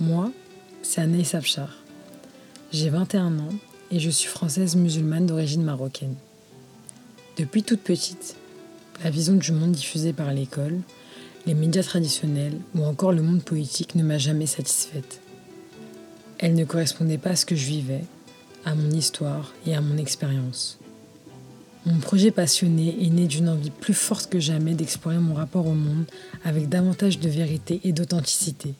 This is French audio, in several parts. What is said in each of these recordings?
Moi, c'est Anaïs Abchar. J'ai 21 ans et je suis française musulmane d'origine marocaine. Depuis toute petite, la vision du monde diffusée par l'école, les médias traditionnels ou encore le monde politique ne m'a jamais satisfaite. Elle ne correspondait pas à ce que je vivais, à mon histoire et à mon expérience. Mon projet passionné est né d'une envie plus forte que jamais d'explorer mon rapport au monde avec davantage de vérité et d'authenticité.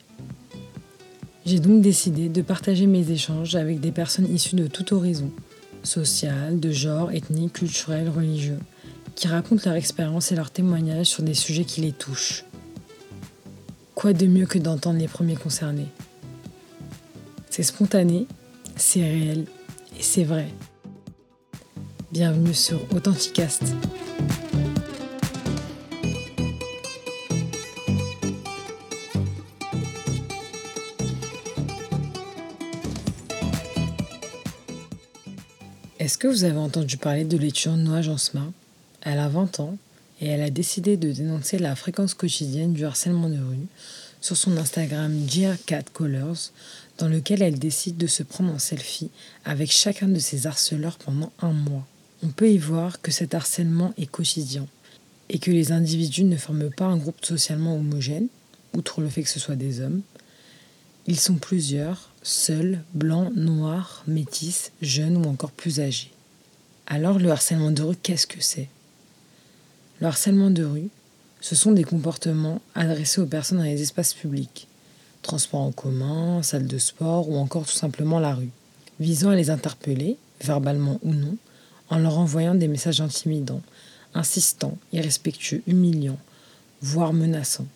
J'ai donc décidé de partager mes échanges avec des personnes issues de tout horizon, social, de genre, ethnique, culturel, religieux, qui racontent leur expérience et leurs témoignages sur des sujets qui les touchent. Quoi de mieux que d'entendre les premiers concernés? C'est spontané, c'est réel et c'est vrai. Bienvenue sur Authenticast. Est-ce que vous avez entendu parler de l'étudiante Noah Jansma? Elle a 20 ans et elle a décidé de dénoncer la fréquence quotidienne du harcèlement de rue sur son Instagram GR4 Colors, dans lequel elle décide de se prendre en selfie avec chacun de ses harceleurs pendant un mois. On peut y voir que cet harcèlement est quotidien et que les individus ne forment pas un groupe socialement homogène, outre le fait que ce soit des hommes. Ils sont plusieurs, seuls, blancs, noirs, métis, jeunes ou encore plus âgés. Alors le harcèlement de rue, qu'est-ce que c'est? Le harcèlement de rue, ce sont des comportements adressés aux personnes dans les espaces publics, transports en commun, salles de sport ou encore tout simplement la rue, visant à les interpeller, verbalement ou non, en leur envoyant des messages intimidants, insistants, irrespectueux, humiliants, voire menaçants,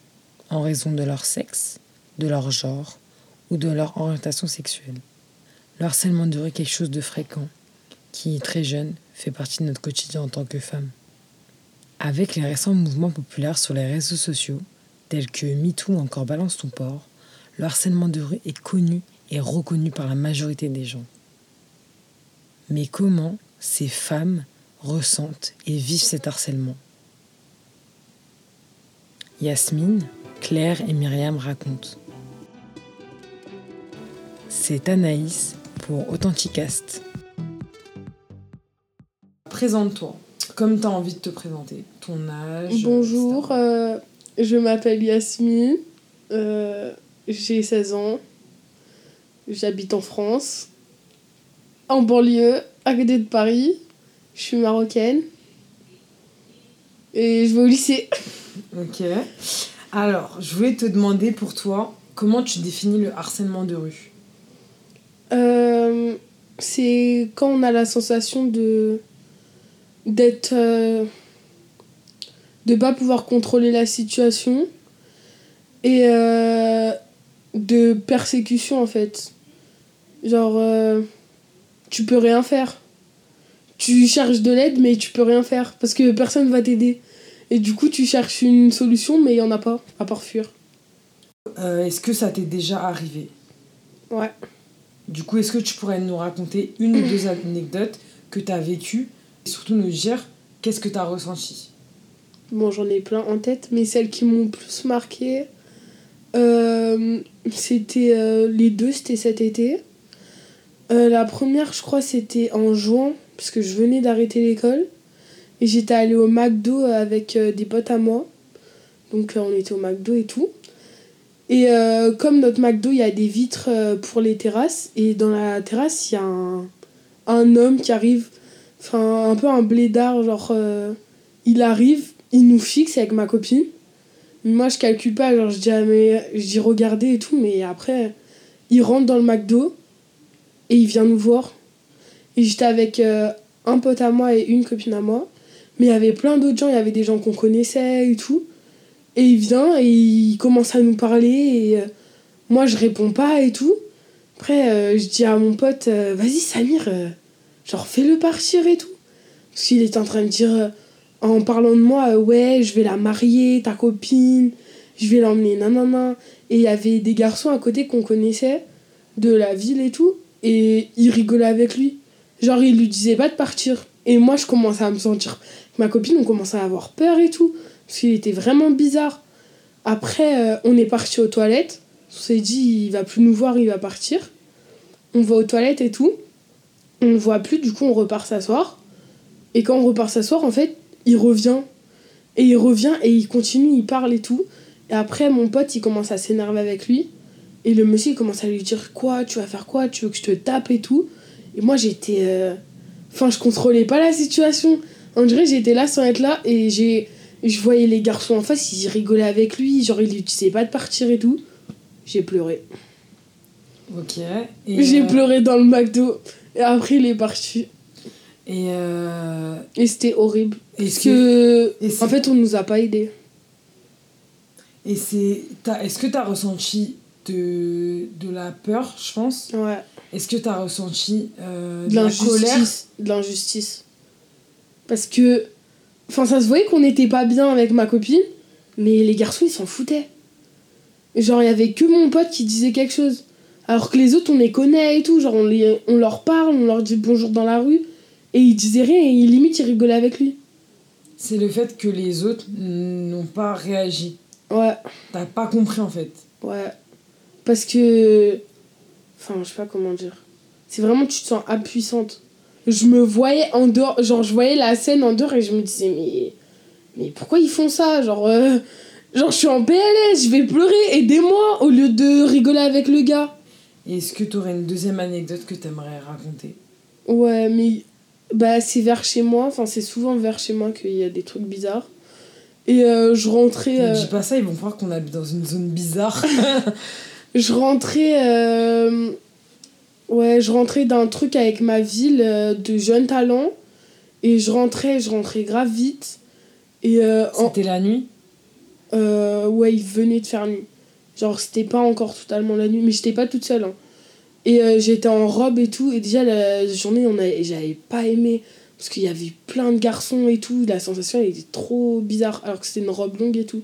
en raison de leur sexe, de leur genre ou de leur orientation sexuelle. Le harcèlement de rue est quelque chose de fréquent, qui, très jeune, fait partie de notre quotidien en tant que femme. Avec les récents mouvements populaires sur les réseaux sociaux, tels que MeToo ou encore Balance ton port, le harcèlement de rue est connu et reconnu par la majorité des gens. Mais comment ces femmes ressentent et vivent cet harcèlement? Yasmine, Claire et Myriam racontent. C'est Anaïs pour Authenticast. Présente-toi, comme tu as envie de te présenter. Ton âge. Bonjour, euh, je m'appelle Yasmine, euh, j'ai 16 ans, j'habite en France, en banlieue, à côté de Paris, je suis marocaine et je vais au lycée. Ok. Alors, je voulais te demander pour toi, comment tu définis le harcèlement de rue? Euh, c'est quand on a la sensation de d'être euh, de pas pouvoir contrôler la situation et euh, de persécution en fait. Genre tu peux rien faire. Tu cherches de l'aide mais tu peux rien faire parce que personne va t'aider. Et du coup tu cherches une solution mais il y en a pas à part fuir. Est-ce que ça t'est déjà arrivé? Ouais Du coup, est-ce que tu pourrais nous raconter une ou deux anecdotes que tu as vécues et surtout nous dire qu'est-ce que tu as ressenti? Bon, j'en ai plein en tête, mais celles qui m'ont plus marqué, euh, c'était euh, les deux, c'était cet été. Euh, la première, je crois, c'était en juin, parce que je venais d'arrêter l'école. Et j'étais allée au McDo avec des potes à moi. Donc, on était au McDo et tout. Et euh, comme notre McDo, il y a des vitres euh, pour les terrasses. Et dans la terrasse, il y a un, homme qui arrive, enfin, un peu un blédard, genre, euh, il arrive, il nous fixe avec ma copine. Moi, je calcule pas, genre, je dis, mais, et tout, mais après, il rentre dans le McDo et il vient nous voir. Et j'étais avec un pote à moi et une copine à moi. Mais il y avait plein d'autres gens, il y avait des gens qu'on connaissait et tout. Et il vient et il commence à nous parler et euh, moi, je réponds pas et tout. Après, euh, je dis à mon pote, euh, vas-y Samir, genre fais-le partir et tout. Parce qu'il était en train de dire, en parlant de moi, ouais, je vais la marier, ta copine, je vais l'emmener, nanana. Et il y avait des garçons à côté qu'on connaissait, de la ville et tout, et ils rigolaient avec lui. Genre, ils lui disaient pas de partir. Et moi, je commençais à me sentir. Ma copine, on commençait à avoir peur et tout. Parce qu'il était vraiment bizarre. Après, euh, on est parti aux toilettes. On s'est dit, il va plus nous voir, il va partir. On va aux toilettes et tout. On ne voit plus, du coup, on repart s'asseoir. Et quand on repart s'asseoir, en fait, il revient. Et il revient et il continue, il parle et tout. Et après, mon pote, il commence à s'énerver avec lui. Et le monsieur, il commence à lui dire Quoi Tu vas faire quoi Tu veux que je te tape et tout Et moi, j'étais. euh, Enfin, je contrôlais pas la situation. On dirait j'étais là sans être là et j'ai. Je voyais les garçons en face, ils rigolaient avec lui, genre il lui disait pas de partir et tout. J'ai pleuré. Ok. Et, J'ai euh, pleuré dans le McDo. Et après, il est parti. Et, euh, Et c'était horrible. est-ce Parce que. et En fait, on nous a pas aidés. et c'est, t'as- est-ce que tu as ressenti de, de la peur, je pense? Ouais. Est-ce que tu as ressenti euh, De de la colère? L'injustice. De l'injustice. Parce que. Enfin, ça se voyait qu'on n'était pas bien avec ma copine, mais les garçons, ils s'en foutaient. Genre, il y avait que mon pote qui disait quelque chose. Alors que les autres, on les connaît et tout. Genre, on, les, on leur parle, on leur dit bonjour dans la rue. Et ils disaient rien et limite, ils rigolaient avec lui. C'est le fait que les autres n'ont pas réagi. Ouais, T'as pas compris en fait. ouais. Parce que. Enfin, je sais pas comment dire. C'est vraiment, tu te sens impuissante. Je me voyais en dehors, genre, je voyais la scène en dehors et je me disais, mais. Mais pourquoi ils font ça? Genre. euh, Genre, je suis en PLS, je vais pleurer, aidez-moi, au lieu de rigoler avec le gars. Est-ce que tu aurais une deuxième anecdote que tu aimerais raconter? Ouais, mais bah c'est vers chez moi, enfin c'est souvent vers chez moi qu'il y a des trucs bizarres. Et euh, je rentrais, euh, dis pas ça, ils vont croire qu'on habite dans une zone bizarre. je rentrais, euh, ouais, je rentrais d'un truc avec ma ville euh, de jeunes talents et je rentrais, je rentrais grave vite. Et euh, en- C'était la nuit? Euh, ouais, il venait de faire nuit. Genre, c'était pas encore totalement la nuit, mais j'étais pas toute seule. hein. Et euh, j'étais en robe et tout, et déjà la journée, on a- j'avais pas aimé, parce qu'il y avait plein de garçons et tout, la sensation elle était trop bizarre, alors que c'était une robe longue et tout.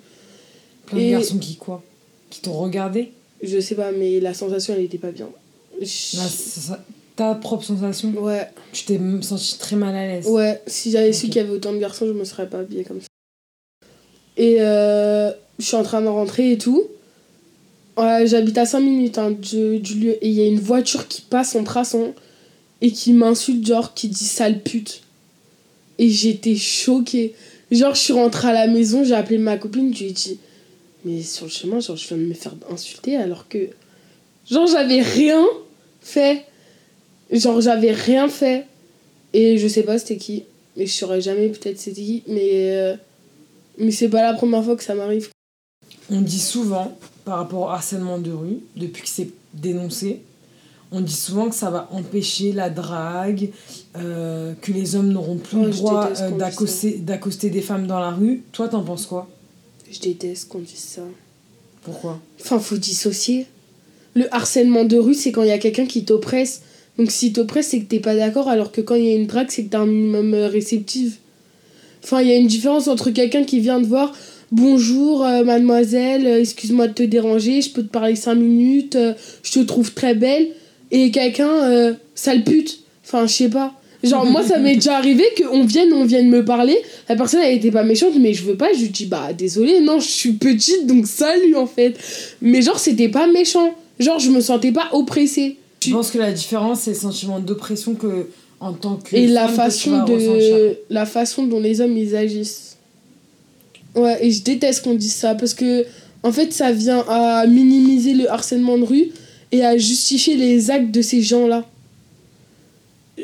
Plein Et- de garçons qui quoi? Qui t'ont regardé? Je sais pas, mais la sensation elle était pas bien. Ça- Ta propre sensation Ouais, Tu t'es senti très mal à l'aise. ouais, si j'avais su qu'il y avait autant de garçons, je me serais pas habillée comme ça. Et euh, je suis en train de rentrer et tout. Ouais, j'habite à 5 minutes hein, du, du lieu. Et il y a une voiture qui passe en traçant et qui m'insulte, genre, qui dit sale pute. Et j'étais choquée. Genre, je suis rentrée à la maison, j'ai appelé ma copine, je lui ai dit, mais sur le chemin, genre, je viens de me faire insulter alors que. Genre, j'avais rien fait. Genre, j'avais rien fait. Et je sais pas c'était qui. Mais je saurais jamais peut-être c'était qui. Mais. euh, mais c'est pas la première fois que ça m'arrive. On dit souvent, par rapport au harcèlement de rue, depuis que c'est dénoncé, on dit souvent que ça va empêcher la drague, euh, que les hommes n'auront plus Oh, le droit euh, d'accoster des femmes dans la rue. Toi, t'en penses quoi? Je déteste qu'on dise ça. Pourquoi? Enfin, faut dissocier. Le harcèlement de rue, c'est quand il y a quelqu'un qui t'oppresse. Donc, si t'oppresse, c'est que t'es pas d'accord, alors que quand il y a une drague, c'est que t'es un minimum euh, réceptive. Enfin, il y a une différence entre quelqu'un qui vient te voir. Bonjour, euh, mademoiselle, euh, excuse-moi de te déranger, je peux te parler 5 minutes, je te trouve très belle. Et quelqu'un, sale pute. Enfin, je sais pas. Genre, moi, ça m'est déjà arrivé qu'on vienne, on vienne me parler. La personne, elle était pas méchante, mais je veux pas. Je lui dis, bah, désolé, non, je suis petite, donc salut, en fait. Mais genre, c'était pas méchant. Genre, je me sentais pas oppressée. Je pense que la différence, c'est le sentiment d'oppression que, en tant que Et la façon, de... la façon dont les hommes, ils agissent. Ouais, et je déteste qu'on dise ça, parce que, en fait, ça vient à minimiser le harcèlement de rue et à justifier les actes de ces gens-là.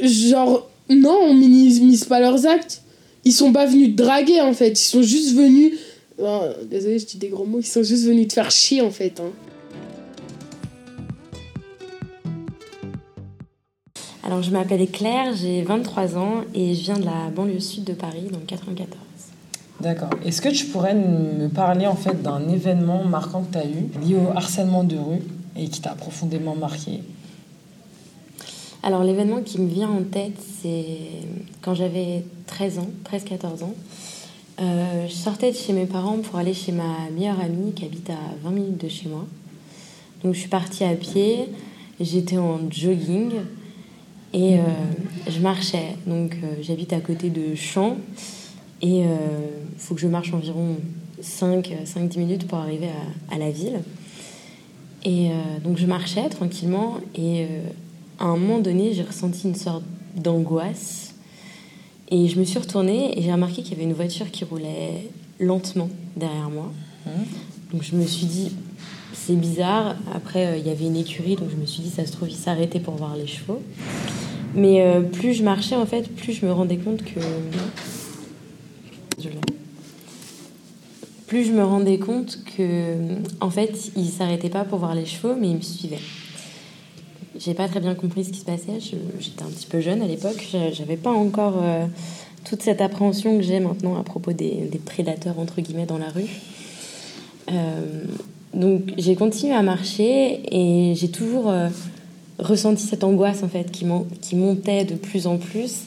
Genre, non, on minimise pas leurs actes. Ils sont pas venus te draguer, en fait. Ils sont juste venus... Oh, désolé, je dis des gros mots. Ils sont juste venus te faire chier, en fait. hein. Alors, je m'appelle Claire, j'ai 23 ans et je viens de la banlieue sud de Paris, dans le 94. D'accord. Est-ce que tu pourrais me parler en fait d'un événement marquant que tu as eu lié au harcèlement de rue et qui t'a profondément marqué? Alors, l'événement qui me vient en tête, c'est quand j'avais 13 ans, 13-14 ans. Euh, je sortais de chez mes parents pour aller chez ma meilleure amie qui habite à 20 minutes de chez moi. Donc, je suis partie à pied, j'étais en jogging et euh, je marchais. Donc, euh, j'habite à côté de Champs et il faut que je marche environ 5-10 minutes pour arriver à, à la ville. Et donc je marchais tranquillement et à un moment donné, j'ai ressenti une sorte d'angoisse. Et je me suis retournée et j'ai remarqué qu'il y avait une voiture qui roulait lentement derrière moi. Mmh. Donc je me suis dit, c'est bizarre. Après, il y avait une écurie, donc je me suis dit, ça se trouve, il s'arrêtait pour voir les chevaux. Mais euh, plus je marchais, en fait, plus je me rendais compte que. plus je me rendais compte que, en fait, il s'arrêtait pas pour voir les chevaux, mais il me suivait. J'ai pas très bien compris ce qui se passait. J'étais un petit peu jeune à l'époque. J'avais pas encore euh, toute cette appréhension que j'ai maintenant à propos des, prédateurs entre guillemets dans la rue. Euh, donc j'ai continué à marcher et j'ai toujours ressenti cette angoisse en fait qui, montait de plus en plus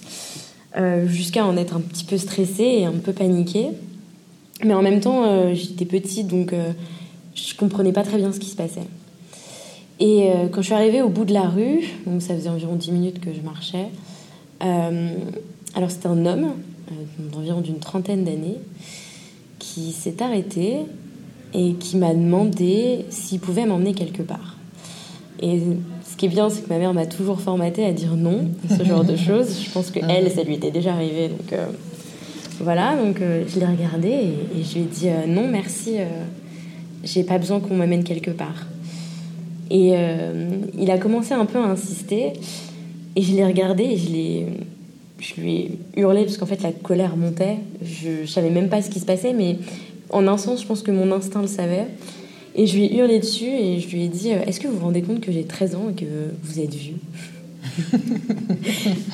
euh, jusqu'à en être un petit peu stressée et un peu paniquée. Mais en même temps, euh, j'étais petite donc euh, je comprenais pas très bien ce qui se passait. Et quand je suis arrivée au bout de la rue, donc ça faisait environ 10 minutes que je marchais, alors c'était un homme d'environ d'une trentaine d'années qui s'est arrêté et qui m'a demandé s'il pouvait m'emmener quelque part. Qui est bien, c'est que ma mère m'a toujours formaté à dire non, ce genre de choses. Je pense que ah elle, ça lui était déjà arrivé. Donc euh, voilà, donc euh, je l'ai regardé et, je lui ai dit euh, non, merci, j'ai pas besoin qu'on m'amène quelque part. Et il a commencé un peu à insister et je l'ai regardé et je l'ai. Je lui ai hurlé parce qu'en fait la colère montait. Je, je savais même pas ce qui se passait, mais en un sens, je pense que mon instinct le savait. Et je lui ai hurlé dessus et je lui ai dit euh, Est-ce que vous vous rendez compte que j'ai 13 ans et que vous êtes vieux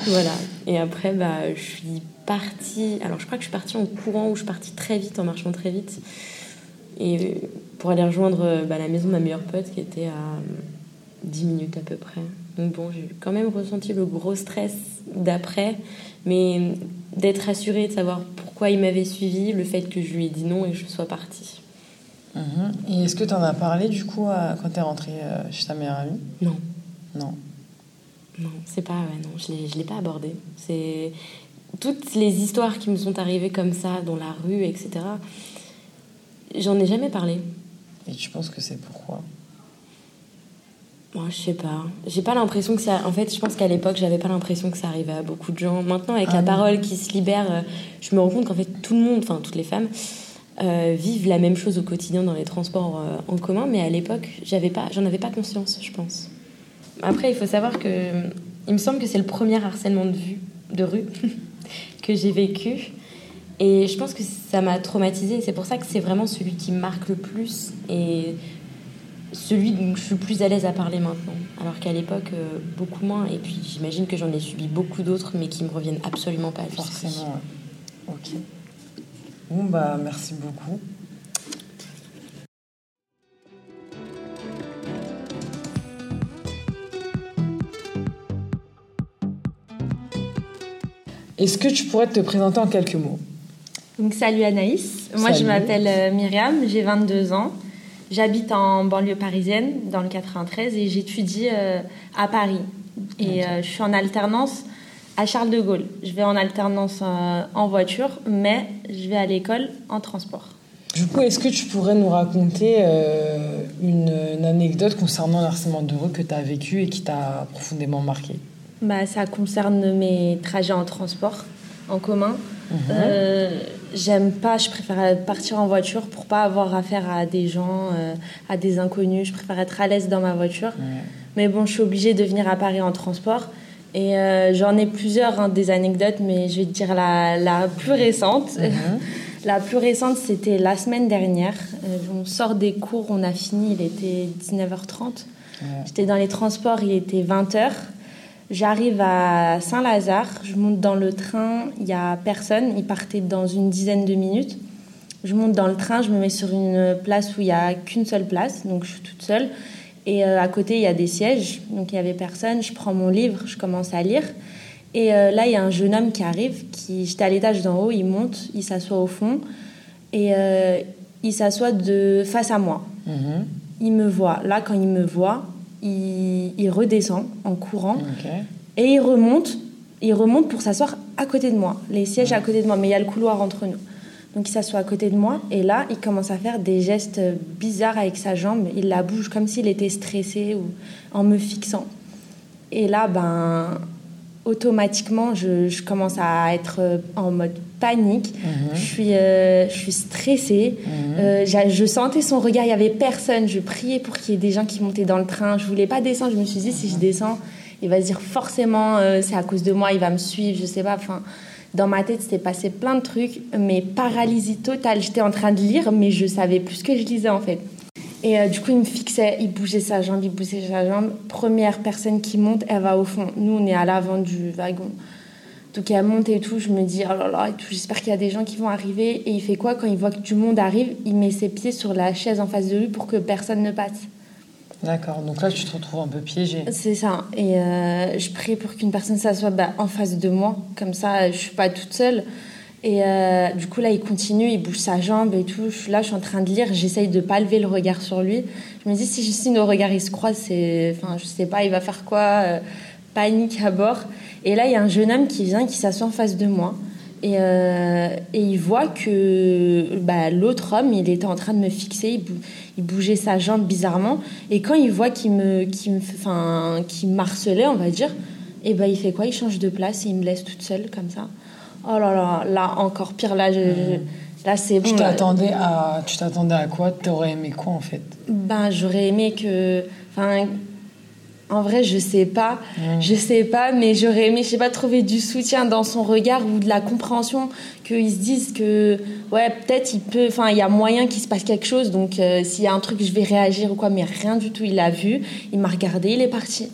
Voilà. Et après, bah, je suis partie. Alors, je crois que je suis partie en courant ou je suis partie très vite, en marchant très vite. Et pour aller rejoindre bah, la maison de ma meilleure pote qui était à 10 minutes à peu près. Donc, bon, j'ai quand même ressenti le gros stress d'après, mais d'être rassurée, de savoir pourquoi il m'avait suivi, le fait que je lui ai dit non et que je sois partie. Mhm. Et est-ce que tu en as parlé du coup quand tu es rentrée euh, chez ta meilleure amie? Non. Non. Non, c'est pas. Ouais, non, je ne l'ai pas abordé. C'est. Toutes les histoires qui me sont arrivées comme ça, dans la rue, etc., j'en ai jamais parlé. Et tu penses que c'est pourquoi? Moi, je sais pas. J'ai pas l'impression que ça. En fait, je pense qu'à l'époque, j'avais pas l'impression que ça arrivait à beaucoup de gens. Maintenant, avec la ah parole qui se libère, euh, je me rends compte qu'en fait, tout le monde, enfin, toutes les femmes, euh, vivent la même chose au quotidien dans les transports euh, en commun, mais à l'époque, j'avais pas, j'en avais pas conscience, je pense. Après, il faut savoir que il me semble que c'est le premier harcèlement de vue, de rue que j'ai vécu, et je pense que ça m'a traumatisée. C'est pour ça que c'est vraiment celui qui me marque le plus et celui dont je suis plus à l'aise à parler maintenant, alors qu'à l'époque euh, beaucoup moins. Et puis j'imagine que j'en ai subi beaucoup d'autres, mais qui me reviennent absolument pas. Forcément. Ok. Bon, bah, merci beaucoup. Est-ce que tu pourrais te présenter en quelques mots? Donc, Salut Anaïs, moi je m'appelle euh, Myriam, j'ai 22 ans. J'habite en banlieue parisienne, dans le 93, et j'étudie euh, à Paris. Et euh, je suis en alternance à Charles de Gaulle. Je vais en alternance euh, en voiture, mais je vais à l'école en transport. Du coup, est-ce que tu pourrais nous raconter euh, une, anecdote concernant le harcèlement de rue que tu as vécu et qui t'a profondément marqué? Bah, Ça concerne mes trajets en transport en commun. Mhm. Euh, j'aime pas, je préfère partir en voiture pour pas avoir affaire à des gens, à des inconnus. Je préfère être à l'aise dans ma voiture. Mais bon, je suis obligée de venir à Paris en transport. Et euh, j'en ai plusieurs, hein, des anecdotes, mais je vais te dire la, la plus récente. Mhm. la plus récente, c'était la semaine dernière. Euh, on sort des cours, on a fini, il était 19h30. J'étais dans les transports, il était 20h. J'arrive à Saint-Lazare, je monte dans le train, il n'y a personne, il partait dans une dizaine de minutes. Je monte dans le train, je me mets sur une place où il n'y a qu'une seule place, donc je suis toute seule. Et euh, à côté, il y a des sièges, donc il y avait personne. Je prends mon livre, je commence à lire. Et euh, là, il y a un jeune homme qui arrive, qui j'étais à l'étage d'en haut, il monte, il s'assoit au fond, et euh, il s'assoit de face à moi. Mhm. Il me voit. Là, quand il me voit, il, il redescend en courant, et il remonte. Il remonte pour s'asseoir à côté de moi, les sièges à côté de moi, mais il y a le couloir entre nous. Donc il s'assoit à côté de moi et là, il commence à faire des gestes bizarres avec sa jambe. Il la bouge comme s'il était stressé ou en me fixant. Et là, ben, automatiquement, je, commence à être en mode panique. Mhm. Je, suis, euh, je suis stressée. Mhm. Euh, je sentais son regard. Il n'y avait personne. Je priais pour qu'il y ait des gens qui montaient dans le train. Je voulais pas descendre. Je me suis dit, si je descends, il va se dire forcément, euh, c'est à cause de moi, il va me suivre. Je sais pas. Enfin dans ma tête, c'était passé plein de trucs, mais paralysie totale. J'étais en train de lire, mais je savais plus ce que je lisais en fait. Et euh, du coup, il me fixait, il bougeait sa jambe, il bougeait sa jambe. Première personne qui monte, elle va au fond. Nous, on est à l'avant du wagon. Donc elle monte et tout, je me dis, oh là là, j'espère qu'il y a des gens qui vont arriver. Et il fait quoi quand il voit que du monde arrive? Il met ses pieds sur la chaise en face de lui pour que personne ne passe. D'accord, donc là tu te retrouves un peu piégée. C'est ça, et euh, je prie pour qu'une personne s'assoie bah, en face de moi, comme ça je suis pas toute seule. Et euh, du coup là il continue, il bouge sa jambe et tout. là je suis en train de lire, j'essaye de pas lever le regard sur lui. Je me dis si, si nos regards ils se croisent, c'est, enfin je sais pas, il va faire quoi, euh, panique à bord. Et là il y a un jeune homme qui vient, qui s'assoit en face de moi. Et, et, il voit que bah, l'autre homme, il était en train de me fixer, il bougeait sa jambe bizarrement. Et quand il voit qu'il me, qu'il me, enfin, qu'il marcelait, on va dire, et eh ben il fait quoi? Il change de place et il me laisse toute seule comme ça. Oh là là, là encore pire. Là, là c'est bon. Tu t'attendais à, tu t'attendais à quoi? T'aurais aimé quoi en fait? Ben j'aurais aimé que, enfin en vrai, je sais pas. Je sais pas, mais j'aurais aimé, je sais pas, trouver du soutien dans son regard ou de la compréhension, qu'ils se disent que, ouais, peut-être il peut, enfin, il y a moyen qu'il se passe quelque chose, donc euh, s'il y a un truc, je vais réagir ou quoi, mais rien du tout. Il l'a vu, il m'a regardé, il est parti.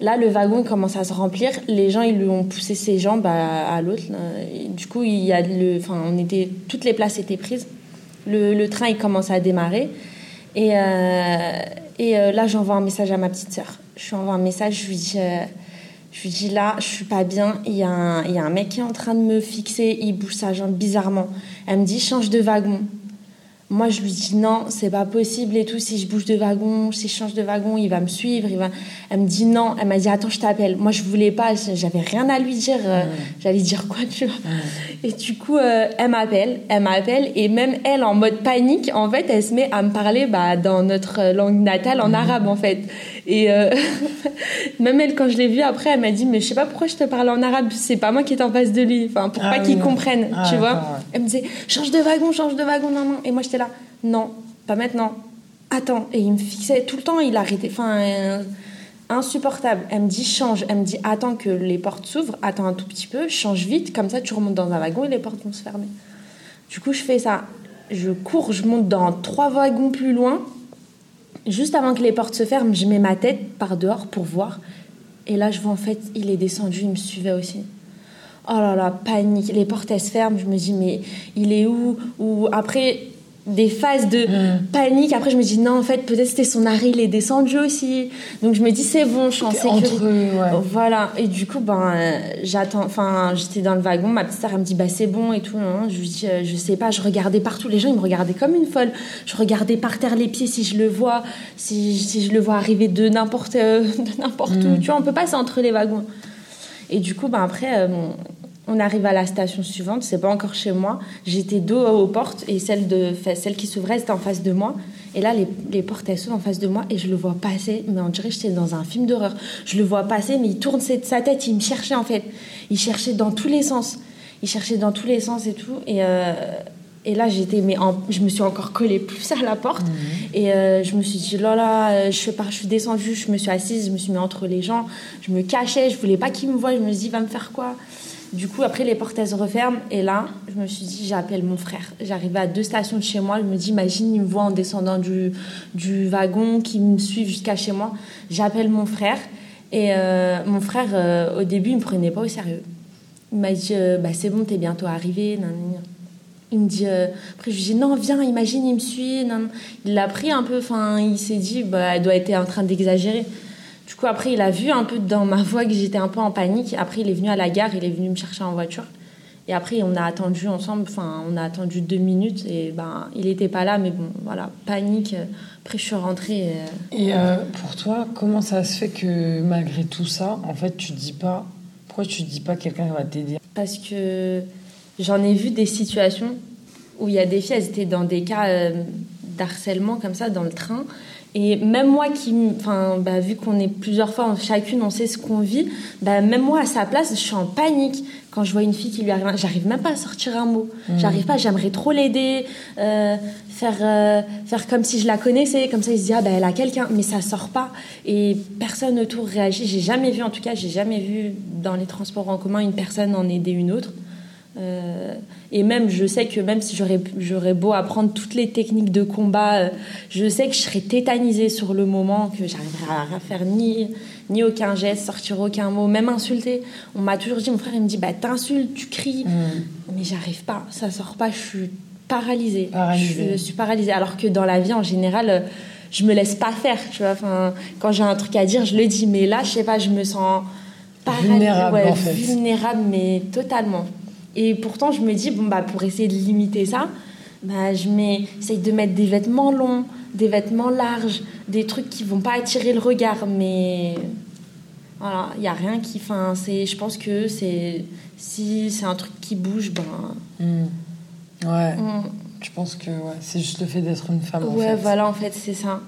Là, le wagon commence à se remplir. Les gens, ils lui ont poussé ses jambes à, l'autre. Du coup, il y a le, enfin, on était, toutes les places étaient prises. Le, le train, il commence à démarrer. Et, euh, et euh, là, j'envoie un message à ma petite sœur. Je lui envoie un message, je lui dis, euh, je lui dis là, je suis pas bien. Il y, a un, il y a un mec qui est en train de me fixer, il bouge sa jambe bizarrement. Elle me dit, change de wagon. Moi, je lui dis non, c'est pas possible et tout. Si je bouge de wagon, si je change de wagon, il va me suivre. Il va... Elle me dit non. Elle m'a dit attends, je t'appelle. Moi, je voulais pas. J'avais rien à lui dire. Euh, j'allais dire quoi, tu vois. Et du coup, euh, elle m'appelle. Elle m'appelle. Et même elle, en mode panique, en fait, elle se met à me parler bah, dans notre langue natale, en arabe, en fait. Et euh, même elle, quand je l'ai vue après, elle m'a dit mais je sais pas pourquoi je te parle en arabe. C'est pas moi qui est en face de lui. Enfin, pour ah pas qu'il comprenne, ah, tu vois. Elle me disait change de wagon, change de wagon, non, non. Et moi, là, non, pas maintenant. Attends. Et il me fixait tout le temps, il arrêtait. Enfin, euh, insupportable. Elle me dit change. Elle me dit attends que les portes s'ouvrent, attends un tout petit peu, change vite, comme ça tu remontes dans un wagon et les portes vont se fermer. Du coup, je fais ça. Je cours, je monte dans trois wagons plus loin. Juste avant que les portes se ferment, je mets ma tête par dehors pour voir. Et là, je vois en fait, il est descendu, il me suivait aussi. Oh là là, panique. Les portes, elles se ferment. Je me dis, mais il est où? Ou après, des phases de mm. panique. Après, je me dis non, en fait, peut-être c'était son arrêt, il est descendu aussi. Donc, je me dis c'est bon, je suis en sécurité. Voilà. Et du coup, ben, euh, j'attends. Enfin, j'étais dans le wagon. Ma petite sœur, elle me dit bah c'est bon et tout. Hein. Je lui dis euh, je sais pas. Je regardais partout. Les gens, ils me regardaient comme une folle. Je regardais par terre les pieds si je le vois, si, si je le vois arriver de n'importe euh, n'importe où. Mm. Tu vois, on peut passer entre les wagons. Et du coup, ben après, on arrive à la station suivante, c'est pas encore chez moi. J'étais dos aux portes et celle, de, celle qui s'ouvrait, c'était en face de moi. Et là, les, les portes, elles s'ouvrent en face de moi et je le vois passer, mais on dirait que j'étais dans un film d'horreur. Je le vois passer, mais il tourne sa tête, il me cherchait en fait. Il cherchait dans tous les sens. Il cherchait dans tous les sens et tout. Et, euh, et là, j'étais, mais je me suis encore collée plus à la porte. Mmh. Et euh, je me suis dit, là là, euh, je suis, je suis descendue, je me suis assise, je me suis mis entre les gens. Je me cachais, je voulais pas qu'il me voie. Je me suis dit, va me faire quoi? Du coup, après, les portes, elles se referment. Et là, je me suis dit, j'appelle mon frère. J'arrivais à deux stations de chez moi. Je me dis, imagine, il me voit en descendant du, du wagon, qui me suivent jusqu'à chez moi. J'appelle mon frère. Et euh, mon frère, euh, au début, il me prenait pas au sérieux. Il m'a dit, euh, bah, c'est bon, t'es bientôt arrivé. Il me dit, après, je lui dis, non, viens, imagine, il me suit. Il l'a pris un peu, enfin, il s'est dit, bah, elle doit être en train d'exagérer. Du coup, après, il a vu un peu dans ma voix que j'étais un peu en panique. Après, il est venu à la gare, il est venu me chercher en voiture. Et après, on a attendu ensemble, enfin, on a attendu deux minutes et ben, il n'était pas là, mais bon, voilà, panique. Après, je suis rentrée. Et, euh, pour toi, comment ça se fait que malgré tout ça, en fait, tu dis pas. Pourquoi tu dis pas quelqu'un va t'aider? Parce que j'en ai vu des situations où il y a des filles, elles étaient dans des cas euh, d'harcèlement comme ça dans le train. Et même moi qui, enfin, bah, vu qu'on est plusieurs fois chacune, on sait ce qu'on vit, bah, même moi à sa place, je suis en panique quand je vois une fille qui lui arrive. J'arrive même pas à sortir un mot. Mmh. J'arrive pas, j'aimerais trop l'aider, euh, faire, euh, faire comme si je la connaissais, comme ça il se dit, ah ben elle a quelqu'un, mais ça sort pas. Et personne autour réagit. J'ai jamais vu, en tout cas, j'ai jamais vu dans les transports en commun une personne en aider une autre. Euh, et même, je sais que même si j'aurais beau apprendre toutes les techniques de combat, euh, je sais que je serais tétanisée sur le moment, que j'arriverais à faire ni, ni aucun geste, sortir aucun mot, même insulter. On m'a toujours dit, mon frère, il me dit, bah t'insultes, tu cries. Mm. Mais j'arrive pas, ça sort pas, je suis paralysée. Je suis paralysée. Alors que dans la vie, en général, je me laisse pas faire, tu vois. Enfin, quand j'ai un truc à dire, je le dis. Mais là, je sais pas, je me sens paralysée. Vulnérable, en fait. Vulnérable, mais totalement. Et pourtant, je me dis, bon, bah, pour essayer de limiter ça, bah, je mets, essaye de mettre des vêtements longs, des vêtements larges, des trucs qui vont pas attirer le regard. Mais voilà, il n'y a rien qui. Enfin, je pense que c'est si c'est un truc qui bouge, ben. Hmm. Ouais. Je pense que ouais, c'est juste le fait d'être une femme. Ouais, en fait. voilà, en fait, c'est ça.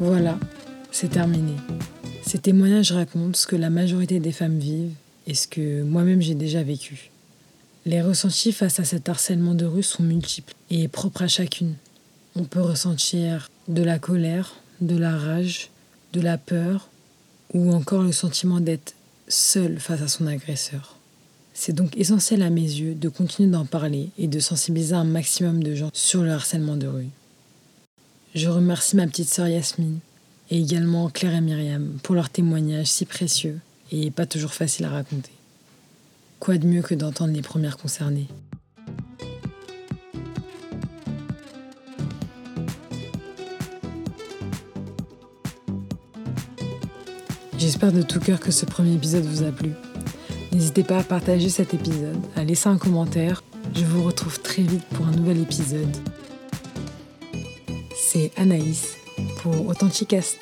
Voilà, c'est terminé. Ces témoignages racontent ce que la majorité des femmes vivent et ce que moi-même j'ai déjà vécu. Les ressentis face à cet harcèlement de rue sont multiples et propres à chacune. On peut ressentir de la colère, de la rage, de la peur ou encore le sentiment d'être seul face à son agresseur. C'est donc essentiel à mes yeux de continuer d'en parler et de sensibiliser un maximum de gens sur le harcèlement de rue. Je remercie ma petite sœur Yasmine et également Claire et Myriam pour leurs témoignages si précieux et pas toujours faciles à raconter. Quoi de mieux que d'entendre les premières concernées? J'espère de tout cœur que ce premier épisode vous a plu. N'hésitez pas à partager cet épisode, à laisser un commentaire. Je vous retrouve très vite pour un nouvel épisode c'est Anaïs pour Authenticast.